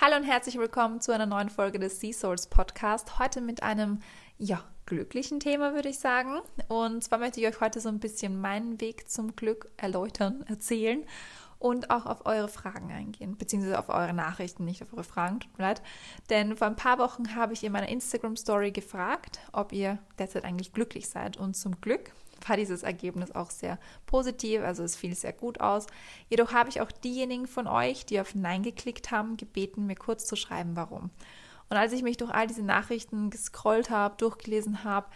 Hallo und herzlich willkommen zu einer neuen Folge des Sea Souls Podcast. Heute mit einem, ja, glücklichen Thema, würde ich sagen. Und zwar möchte ich euch heute so ein bisschen meinen Weg zum Glück erläutern, erzählen und auch auf eure Fragen eingehen, beziehungsweise auf eure Nachrichten, nicht auf eure Fragen, tut mir leid. Denn vor ein paar Wochen habe ich in meiner Instagram-Story gefragt, ob ihr derzeit eigentlich glücklich seid. Und zum Glück war dieses Ergebnis auch sehr positiv, also es fiel sehr gut aus. Jedoch habe ich auch diejenigen von euch, die auf Nein geklickt haben, gebeten, mir kurz zu schreiben, warum. Und als ich mich durch all diese Nachrichten gescrollt habe, durchgelesen habe,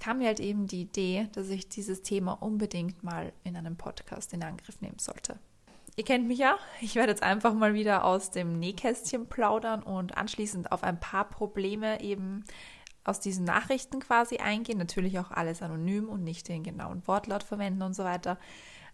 kam mir halt eben die Idee, dass ich dieses Thema unbedingt mal in einem Podcast in Angriff nehmen sollte. Ihr kennt mich ja. Ich werde jetzt einfach mal wieder aus dem Nähkästchen plaudern und anschließend auf ein paar Probleme eben aus diesen Nachrichten quasi eingehen. Natürlich auch alles anonym und nicht den genauen Wortlaut verwenden und so weiter.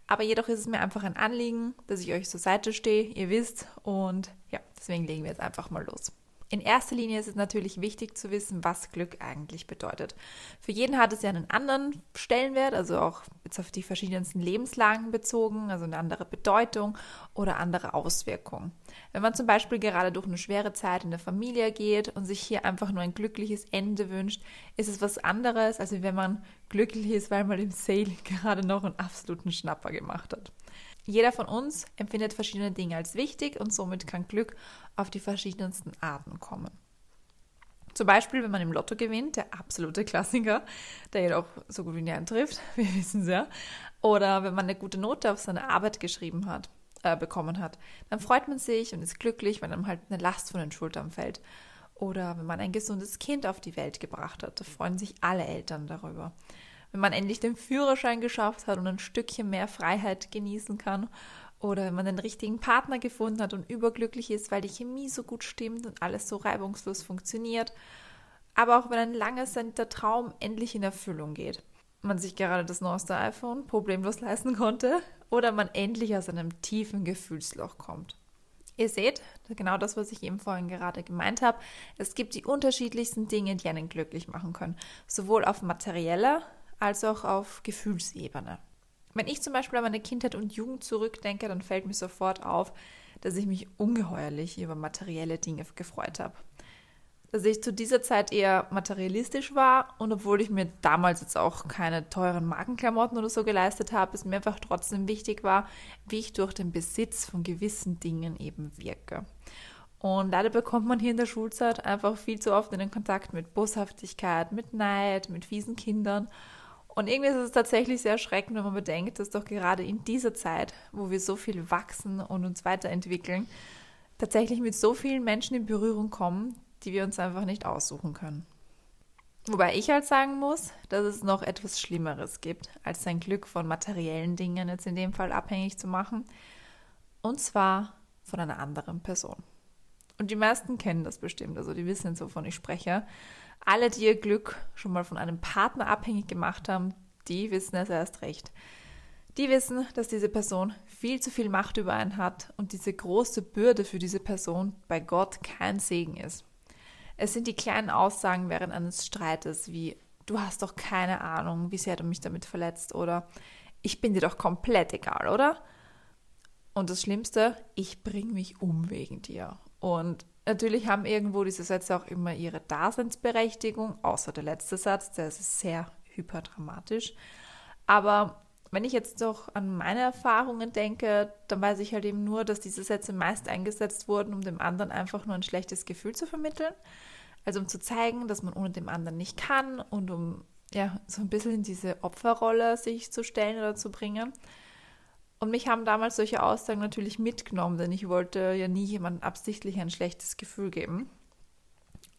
Aber jedoch ist es mir einfach ein Anliegen, dass ich euch zur Seite stehe, ihr wisst. Und ja, deswegen legen wir jetzt einfach mal los. In erster Linie ist es natürlich wichtig zu wissen, was Glück eigentlich bedeutet. Für jeden hat es ja einen anderen Stellenwert, also auch jetzt auf die verschiedensten Lebenslagen bezogen, also eine andere Bedeutung oder andere Auswirkungen. Wenn man zum Beispiel gerade durch eine schwere Zeit in der Familie geht und sich hier einfach nur ein glückliches Ende wünscht, ist es was anderes, als wenn man glücklich ist, weil man im Sailing gerade noch einen absoluten Schnapper gemacht hat. Jeder von uns empfindet verschiedene Dinge als wichtig und somit kann Glück auf die verschiedensten Arten kommen. Zum Beispiel, wenn man im Lotto gewinnt, der absolute Klassiker, der jedoch so gut wie nie eintrifft, wir wissen es ja. Oder wenn man eine gute Note auf seine Arbeit geschrieben hat, äh, bekommen hat, dann freut man sich und ist glücklich, wenn einem halt eine Last von den Schultern fällt. Oder wenn man ein gesundes Kind auf die Welt gebracht hat, da freuen sich alle Eltern darüber wenn man endlich den Führerschein geschafft hat und ein Stückchen mehr Freiheit genießen kann. Oder wenn man den richtigen Partner gefunden hat und überglücklich ist, weil die Chemie so gut stimmt und alles so reibungslos funktioniert. Aber auch wenn ein langes der Traum endlich in Erfüllung geht. Man sich gerade das neueste iPhone problemlos leisten konnte oder man endlich aus einem tiefen Gefühlsloch kommt. Ihr seht, genau das, was ich eben vorhin gerade gemeint habe. Es gibt die unterschiedlichsten Dinge, die einen glücklich machen können. Sowohl auf materieller als auch auf Gefühlsebene. Wenn ich zum Beispiel an meine Kindheit und Jugend zurückdenke, dann fällt mir sofort auf, dass ich mich ungeheuerlich über materielle Dinge gefreut habe. Dass ich zu dieser Zeit eher materialistisch war und obwohl ich mir damals jetzt auch keine teuren Markenklamotten oder so geleistet habe, es mir einfach trotzdem wichtig war, wie ich durch den Besitz von gewissen Dingen eben wirke. Und leider bekommt man hier in der Schulzeit einfach viel zu oft in den Kontakt mit Boshaftigkeit, mit Neid, mit fiesen Kindern und irgendwie ist es tatsächlich sehr erschreckend, wenn man bedenkt, dass doch gerade in dieser Zeit, wo wir so viel wachsen und uns weiterentwickeln, tatsächlich mit so vielen Menschen in Berührung kommen, die wir uns einfach nicht aussuchen können. Wobei ich halt sagen muss, dass es noch etwas Schlimmeres gibt, als sein Glück von materiellen Dingen jetzt in dem Fall abhängig zu machen. Und zwar von einer anderen Person. Und die meisten kennen das bestimmt, also die wissen jetzt, wovon ich spreche. Alle, die ihr Glück schon mal von einem Partner abhängig gemacht haben, die wissen es erst recht. Die wissen, dass diese Person viel zu viel Macht über einen hat und diese große Bürde für diese Person bei Gott kein Segen ist. Es sind die kleinen Aussagen während eines Streites wie du hast doch keine Ahnung, wie sehr du mich damit verletzt oder ich bin dir doch komplett egal, oder? Und das Schlimmste, ich bring mich um wegen dir. Und Natürlich haben irgendwo diese Sätze auch immer ihre Daseinsberechtigung, außer der letzte Satz, der ist sehr hyperdramatisch. Aber wenn ich jetzt doch an meine Erfahrungen denke, dann weiß ich halt eben nur, dass diese Sätze meist eingesetzt wurden, um dem anderen einfach nur ein schlechtes Gefühl zu vermitteln. Also um zu zeigen, dass man ohne dem anderen nicht kann und um ja so ein bisschen in diese Opferrolle sich zu stellen oder zu bringen. Und mich haben damals solche Aussagen natürlich mitgenommen, denn ich wollte ja nie jemandem absichtlich ein schlechtes Gefühl geben.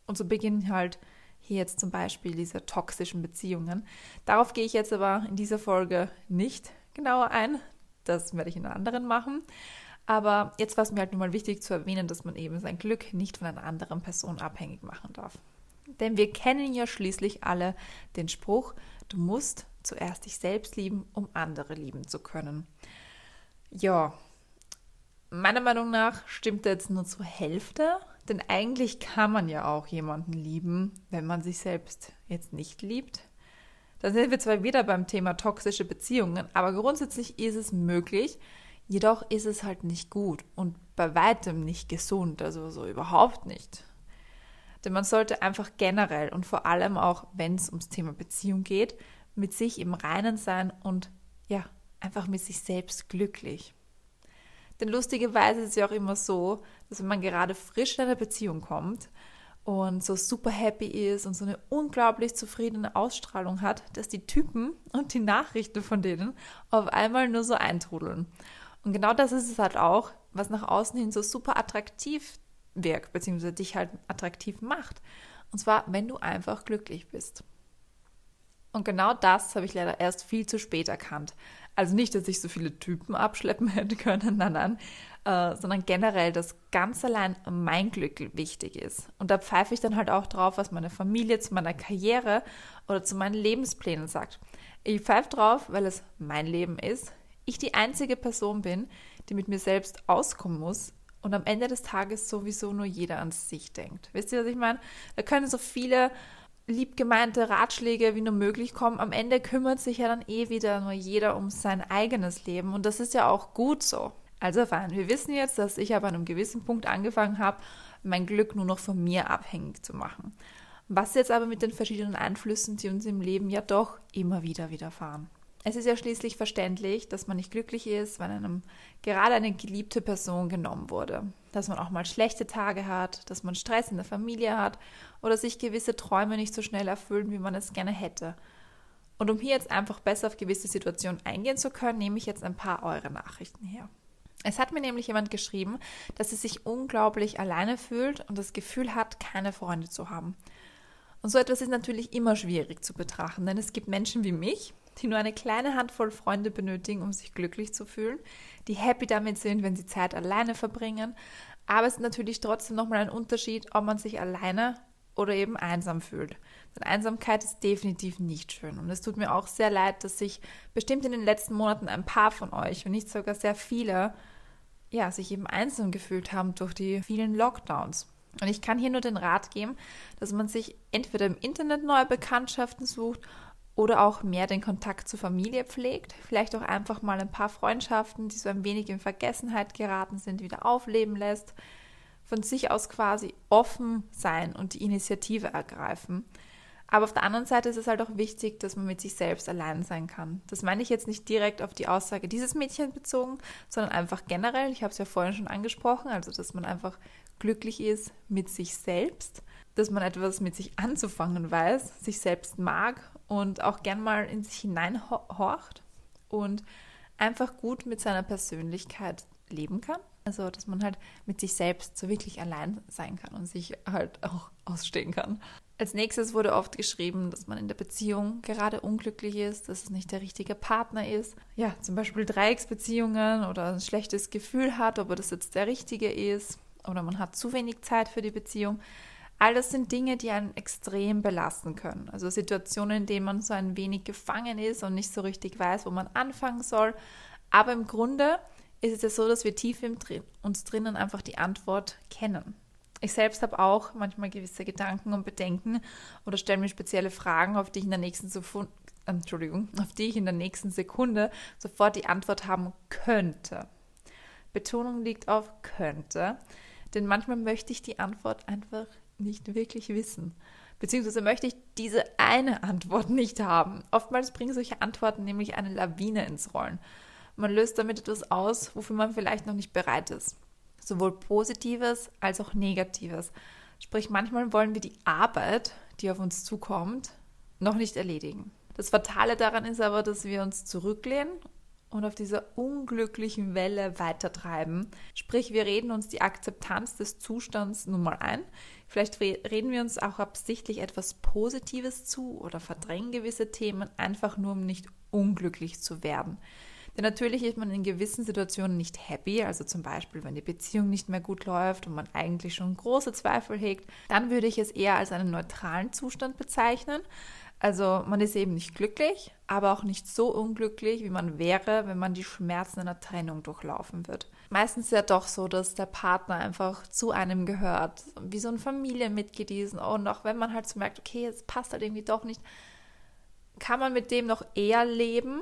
Und so beginnen halt hier jetzt zum Beispiel diese toxischen Beziehungen. Darauf gehe ich jetzt aber in dieser Folge nicht genauer ein. Das werde ich in einer anderen machen. Aber jetzt war es mir halt nun mal wichtig zu erwähnen, dass man eben sein Glück nicht von einer anderen Person abhängig machen darf. Denn wir kennen ja schließlich alle den Spruch, du musst zuerst dich selbst lieben, um andere lieben zu können. Ja, meiner Meinung nach stimmt er jetzt nur zur Hälfte, denn eigentlich kann man ja auch jemanden lieben, wenn man sich selbst jetzt nicht liebt. Da sind wir zwar wieder beim Thema toxische Beziehungen, aber grundsätzlich ist es möglich, jedoch ist es halt nicht gut und bei weitem nicht gesund, also so überhaupt nicht. Denn man sollte einfach generell und vor allem auch, wenn es ums Thema Beziehung geht, mit sich im Reinen sein und ja, einfach mit sich selbst glücklich. Denn lustigerweise ist es ja auch immer so, dass wenn man gerade frisch in eine Beziehung kommt und so super happy ist und so eine unglaublich zufriedene Ausstrahlung hat, dass die Typen und die Nachrichten von denen auf einmal nur so eintrudeln. Und genau das ist es halt auch, was nach außen hin so super attraktiv wirkt, beziehungsweise dich halt attraktiv macht. Und zwar, wenn du einfach glücklich bist. Und genau das habe ich leider erst viel zu spät erkannt. Also nicht, dass ich so viele Typen abschleppen hätte können, nein, nein, äh, sondern generell, dass ganz allein mein Glück wichtig ist. Und da pfeife ich dann halt auch drauf, was meine Familie zu meiner Karriere oder zu meinen Lebensplänen sagt. Ich pfeife drauf, weil es mein Leben ist, ich die einzige Person bin, die mit mir selbst auskommen muss und am Ende des Tages sowieso nur jeder an sich denkt. Wisst ihr, was ich meine? Da können so viele liebgemeinte Ratschläge wie nur möglich kommen. Am Ende kümmert sich ja dann eh wieder nur jeder um sein eigenes Leben und das ist ja auch gut so. Also fein, wir wissen jetzt, dass ich an einem gewissen Punkt angefangen habe, mein Glück nur noch von mir abhängig zu machen. Was jetzt aber mit den verschiedenen Einflüssen, die uns im Leben ja doch immer wieder widerfahren. Es ist ja schließlich verständlich, dass man nicht glücklich ist, wenn einem gerade eine geliebte Person genommen wurde. Dass man auch mal schlechte Tage hat, dass man Stress in der Familie hat oder sich gewisse Träume nicht so schnell erfüllen, wie man es gerne hätte. Und um hier jetzt einfach besser auf gewisse Situationen eingehen zu können, nehme ich jetzt ein paar eure Nachrichten her. Es hat mir nämlich jemand geschrieben, dass sie sich unglaublich alleine fühlt und das Gefühl hat, keine Freunde zu haben. Und so etwas ist natürlich immer schwierig zu betrachten, denn es gibt Menschen wie mich, die nur eine kleine Handvoll Freunde benötigen, um sich glücklich zu fühlen, die happy damit sind, wenn sie Zeit alleine verbringen. Aber es ist natürlich trotzdem nochmal ein Unterschied, ob man sich alleine oder eben einsam fühlt. Denn Einsamkeit ist definitiv nicht schön. Und es tut mir auch sehr leid, dass sich bestimmt in den letzten Monaten ein paar von euch, wenn nicht sogar sehr viele, ja, sich eben einsam gefühlt haben durch die vielen Lockdowns. Und ich kann hier nur den Rat geben, dass man sich entweder im Internet neue Bekanntschaften sucht oder auch mehr den Kontakt zur Familie pflegt, vielleicht auch einfach mal ein paar Freundschaften, die so ein wenig in Vergessenheit geraten sind, wieder aufleben lässt, von sich aus quasi offen sein und die Initiative ergreifen. Aber auf der anderen Seite ist es halt auch wichtig, dass man mit sich selbst allein sein kann. Das meine ich jetzt nicht direkt auf die Aussage dieses Mädchens bezogen, sondern einfach generell. Ich habe es ja vorhin schon angesprochen, also dass man einfach glücklich ist mit sich selbst, dass man etwas mit sich anzufangen weiß, sich selbst mag und auch gern mal in sich hineinhorcht und einfach gut mit seiner Persönlichkeit leben kann. Also, dass man halt mit sich selbst so wirklich allein sein kann und sich halt auch ausstehen kann. Als nächstes wurde oft geschrieben, dass man in der Beziehung gerade unglücklich ist, dass es nicht der richtige Partner ist. Ja, zum Beispiel Dreiecksbeziehungen oder ein schlechtes Gefühl hat, ob das jetzt der richtige ist oder man hat zu wenig Zeit für die Beziehung. All das sind Dinge, die einen extrem belasten können. Also Situationen, in denen man so ein wenig gefangen ist und nicht so richtig weiß, wo man anfangen soll. Aber im Grunde ist es ja so, dass wir tief in uns drinnen einfach die Antwort kennen. Ich selbst habe auch manchmal gewisse Gedanken und Bedenken oder stelle mir spezielle Fragen, auf die ich in der nächsten Sekunde, Entschuldigung, auf die ich in der nächsten Sekunde sofort die Antwort haben könnte. Betonung liegt auf könnte, denn manchmal möchte ich die Antwort einfach nicht wirklich wissen. Beziehungsweise möchte ich diese eine Antwort nicht haben. Oftmals bringen solche Antworten nämlich eine Lawine ins Rollen. Man löst damit etwas aus, wofür man vielleicht noch nicht bereit ist. Sowohl Positives als auch Negatives. Sprich, manchmal wollen wir die Arbeit, die auf uns zukommt, noch nicht erledigen. Das Fatale daran ist aber, dass wir uns zurücklehnen und auf dieser unglücklichen Welle weitertreiben. Sprich, wir reden uns die Akzeptanz des Zustands nun mal ein. Vielleicht reden wir uns auch absichtlich etwas Positives zu oder verdrängen gewisse Themen, einfach nur um nicht unglücklich zu werden. Denn natürlich ist man in gewissen Situationen nicht happy, also zum Beispiel, wenn die Beziehung nicht mehr gut läuft und man eigentlich schon große Zweifel hegt, dann würde ich es eher als einen neutralen Zustand bezeichnen. Also man ist eben nicht glücklich, aber auch nicht so unglücklich, wie man wäre, wenn man die Schmerzen einer Trennung durchlaufen wird. Meistens ist ja doch so, dass der Partner einfach zu einem gehört, wie so ein Familienmitglied ist. Und auch wenn man halt so merkt, okay, es passt halt irgendwie doch nicht, kann man mit dem noch eher leben,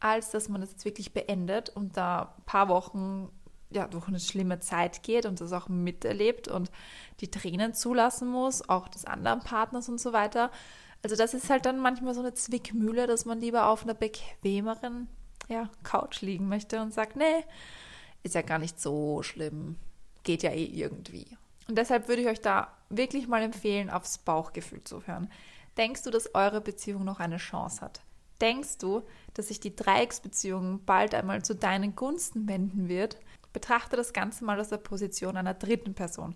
als dass man es jetzt wirklich beendet und da ein paar Wochen ja, durch eine schlimme Zeit geht und das auch miterlebt und die Tränen zulassen muss, auch des anderen Partners und so weiter. Also das ist halt dann manchmal so eine Zwickmühle, dass man lieber auf einer bequemeren ja, Couch liegen möchte und sagt, nee, ist ja gar nicht so schlimm, geht ja eh irgendwie. Und deshalb würde ich euch da wirklich mal empfehlen, aufs Bauchgefühl zu hören. Denkst du, dass eure Beziehung noch eine Chance hat? Denkst du, dass sich die Dreiecksbeziehung bald einmal zu deinen Gunsten wenden wird? Betrachte das Ganze mal aus der Position einer dritten Person.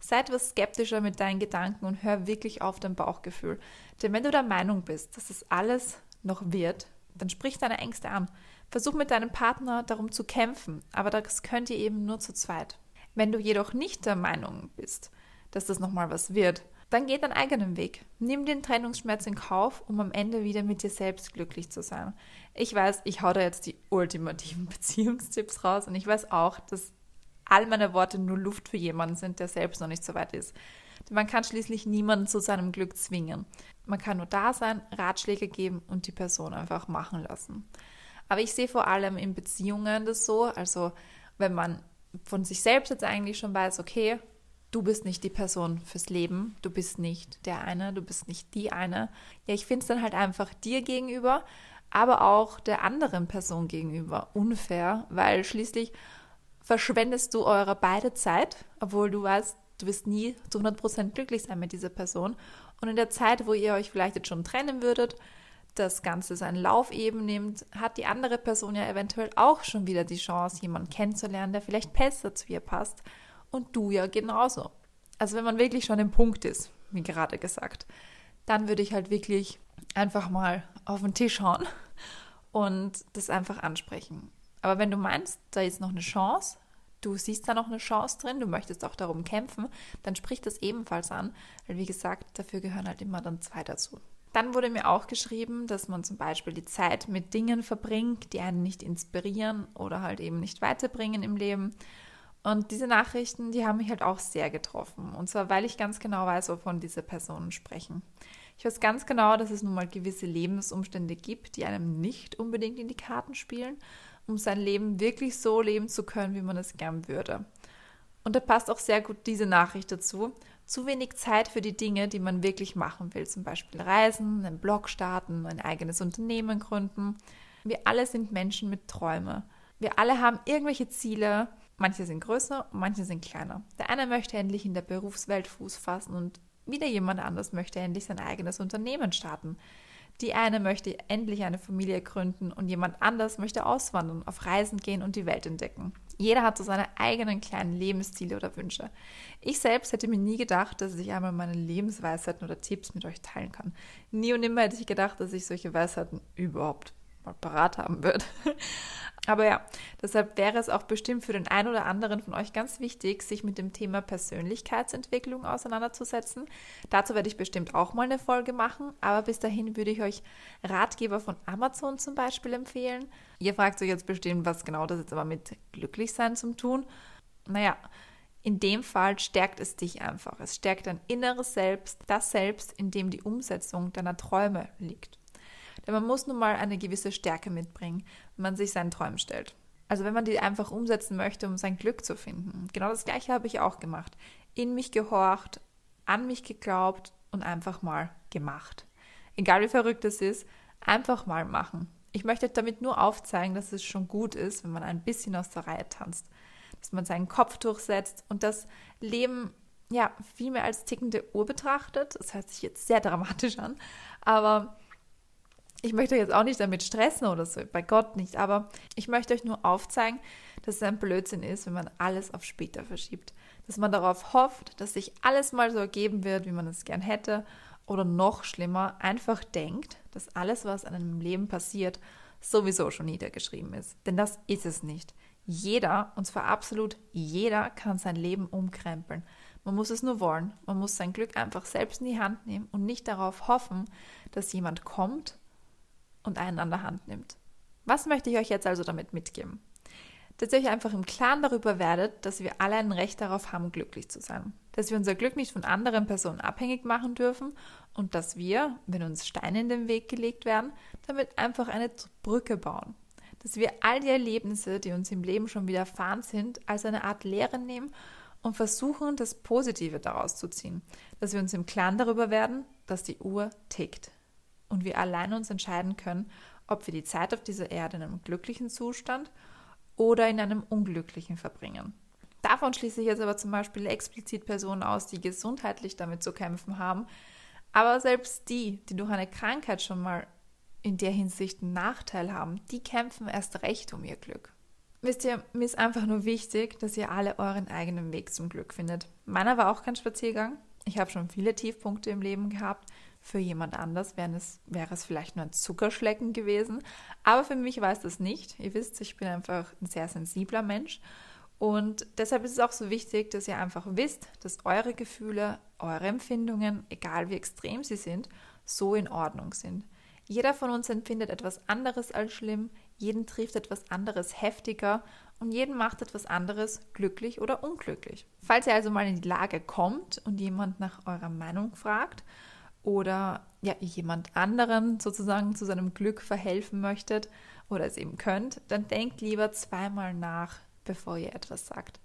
Sei etwas skeptischer mit deinen Gedanken und hör wirklich auf dein Bauchgefühl. Denn wenn du der Meinung bist, dass es alles noch wird, dann sprich deine Ängste an. Versuch mit deinem Partner darum zu kämpfen, aber das könnt ihr eben nur zu zweit. Wenn du jedoch nicht der Meinung bist, dass das nochmal was wird, dann geh deinen eigenen Weg. Nimm den Trennungsschmerz in Kauf, um am Ende wieder mit dir selbst glücklich zu sein. Ich weiß, ich hau da jetzt die ultimativen Beziehungstipps raus und ich weiß auch, dass all meine Worte nur Luft für jemanden sind, der selbst noch nicht so weit ist. Man kann schließlich niemanden zu seinem Glück zwingen. Man kann nur da sein, Ratschläge geben und die Person einfach machen lassen. Aber ich sehe vor allem in Beziehungen das so, also wenn man von sich selbst jetzt eigentlich schon weiß, okay, du bist nicht die Person fürs Leben, du bist nicht der eine, du bist nicht die eine. Ja, ich finde es dann halt einfach dir gegenüber, aber auch der anderen Person gegenüber unfair, weil schließlich verschwendest du eure beide Zeit, obwohl du weißt, du wirst nie zu 100% glücklich sein mit dieser Person. Und in der Zeit, wo ihr euch vielleicht jetzt schon trennen würdet, das Ganze seinen Lauf eben nimmt, hat die andere Person ja eventuell auch schon wieder die Chance, jemanden kennenzulernen, der vielleicht besser zu ihr passt und du ja genauso. Also wenn man wirklich schon im Punkt ist, wie gerade gesagt, dann würde ich halt wirklich einfach mal auf den Tisch hauen und das einfach ansprechen. Aber wenn du meinst, da ist noch eine Chance, du siehst da noch eine Chance drin, du möchtest auch darum kämpfen, dann sprich das ebenfalls an, weil wie gesagt, dafür gehören halt immer dann zwei dazu. Dann wurde mir auch geschrieben, dass man zum Beispiel die Zeit mit Dingen verbringt, die einen nicht inspirieren oder halt eben nicht weiterbringen im Leben. Und diese Nachrichten, die haben mich halt auch sehr getroffen. Und zwar, weil ich ganz genau weiß, wovon diese Personen sprechen. Ich weiß ganz genau, dass es nun mal gewisse Lebensumstände gibt, die einem nicht unbedingt in die Karten spielen, um sein Leben wirklich so leben zu können, wie man es gern würde. Und da passt auch sehr gut diese Nachricht dazu. Zu wenig Zeit für die Dinge, die man wirklich machen will, zum Beispiel reisen, einen Blog starten, ein eigenes Unternehmen gründen. Wir alle sind Menschen mit Träumen. Wir alle haben irgendwelche Ziele, Manche sind größer, manche sind kleiner. Der eine möchte endlich in der Berufswelt Fuß fassen und wieder jemand anders möchte endlich sein eigenes Unternehmen starten. Die eine möchte endlich eine Familie gründen und jemand anders möchte auswandern, auf Reisen gehen und die Welt entdecken. Jeder hat so seine eigenen kleinen Lebensziele oder Wünsche. Ich selbst hätte mir nie gedacht, dass ich einmal meine Lebensweisheiten oder Tipps mit euch teilen kann. Nie und nimmer hätte ich gedacht, dass ich solche Weisheiten überhaupt mal parat haben würde. Aber ja, deshalb wäre es auch bestimmt für den einen oder anderen von euch ganz wichtig, sich mit dem Thema Persönlichkeitsentwicklung auseinanderzusetzen. Dazu werde ich bestimmt auch mal eine Folge machen, aber bis dahin würde ich euch Ratgeber von Amazon zum Beispiel empfehlen. Ihr fragt euch jetzt bestimmt, was genau das jetzt aber mit Glücklichsein zum tun. Naja, in dem Fall stärkt es dich einfach. Es stärkt dein inneres Selbst, das Selbst, in dem die Umsetzung deiner Träume liegt. Denn man muss nun mal eine gewisse Stärke mitbringen, wenn man sich seinen Träumen stellt. Also wenn man die einfach umsetzen möchte, um sein Glück zu finden. Genau das gleiche habe ich auch gemacht. In mich gehorcht, an mich geglaubt und einfach mal gemacht. Egal wie verrückt es ist, einfach mal machen. Ich möchte damit nur aufzeigen, dass es schon gut ist, wenn man ein bisschen aus der Reihe tanzt. Dass man seinen Kopf durchsetzt und das Leben ja viel mehr als tickende Uhr betrachtet. Das hört sich jetzt sehr dramatisch an, aber ich möchte euch jetzt auch nicht damit stressen oder so, bei Gott nicht, aber ich möchte euch nur aufzeigen, dass es ein Blödsinn ist, wenn man alles auf später verschiebt. Dass man darauf hofft, dass sich alles mal so ergeben wird, wie man es gern hätte, oder noch schlimmer, einfach denkt, dass alles, was an einem Leben passiert, sowieso schon niedergeschrieben ist. Denn das ist es nicht. Jeder, und zwar absolut jeder, kann sein Leben umkrempeln. Man muss es nur wollen. Man muss sein Glück einfach selbst in die Hand nehmen und nicht darauf hoffen, dass jemand kommt und einen an der Hand nimmt. Was möchte ich euch jetzt also damit mitgeben? Dass ihr euch einfach im Klaren darüber werdet, dass wir alle ein Recht darauf haben, glücklich zu sein. Dass wir unser Glück nicht von anderen Personen abhängig machen dürfen und dass wir, wenn uns Steine in den Weg gelegt werden, damit einfach eine Brücke bauen. dass wir all die Erlebnisse, die uns im Leben schon widerfahren sind, als eine Art Lehre nehmen und versuchen, das Positive daraus zu ziehen. Dass wir uns im Klaren darüber werden, dass die Uhr tickt und wir allein uns entscheiden können, ob wir die Zeit auf dieser Erde in einem glücklichen Zustand oder in einem unglücklichen verbringen. Davon schließe ich jetzt aber zum Beispiel explizit Personen aus, die gesundheitlich damit zu kämpfen haben. Aber selbst die, die durch eine Krankheit schon mal in der Hinsicht einen Nachteil haben, die kämpfen erst recht um ihr Glück. Wisst ihr, mir ist einfach nur wichtig, dass ihr alle euren eigenen Weg zum Glück findet. Meiner war auch kein Spaziergang. Ich habe schon viele Tiefpunkte im Leben gehabt. Für jemand anders wäre es, wäre es vielleicht nur ein Zuckerschlecken gewesen. Aber für mich war es das nicht. Ihr wisst, ich bin einfach ein sehr sensibler Mensch. Und deshalb ist es auch so wichtig, dass ihr einfach wisst, dass eure Gefühle, eure Empfindungen, egal wie extrem sie sind, so in Ordnung sind. Jeder von uns empfindet etwas anderes als schlimm, jeden trifft etwas anderes heftiger und jeden macht etwas anderes glücklich oder unglücklich. Falls ihr also mal in die Lage kommt und jemand nach eurer Meinung fragt oder ja, jemand anderen sozusagen zu seinem Glück verhelfen möchtet oder es eben könnt, dann denkt lieber zweimal nach, bevor ihr etwas sagt.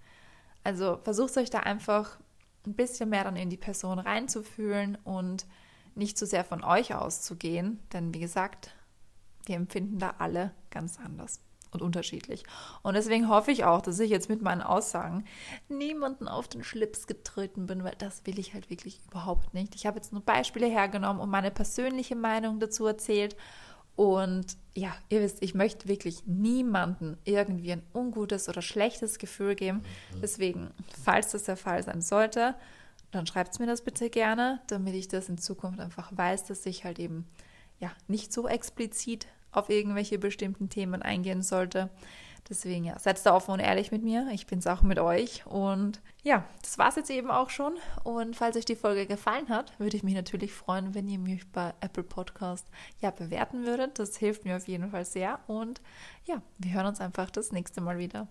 Also versucht euch da einfach ein bisschen mehr dann in die Person reinzufühlen und nicht zu sehr von euch auszugehen, denn wie gesagt, wir empfinden da alle ganz anders und unterschiedlich. Und deswegen hoffe ich auch, dass ich jetzt mit meinen Aussagen niemanden auf den Schlips getreten bin, weil das will ich halt wirklich überhaupt nicht. Ich habe jetzt nur Beispiele hergenommen und meine persönliche Meinung dazu erzählt und ja, ihr wisst, ich möchte wirklich niemanden irgendwie ein ungutes oder schlechtes Gefühl geben. Mhm. Deswegen, falls das der Fall sein sollte, dann schreibt es mir das bitte gerne, damit ich das in Zukunft einfach weiß, dass ich halt eben ja nicht so explizit auf irgendwelche bestimmten Themen eingehen sollte. Deswegen, ja, seid da offen und ehrlich mit mir. Ich bin es auch mit euch. Und ja, das war es jetzt eben auch schon. Und falls euch die Folge gefallen hat, würde ich mich natürlich freuen, wenn ihr mich bei Apple Podcast ja bewerten würdet. Das hilft mir auf jeden Fall sehr. Und ja, wir hören uns einfach das nächste Mal wieder.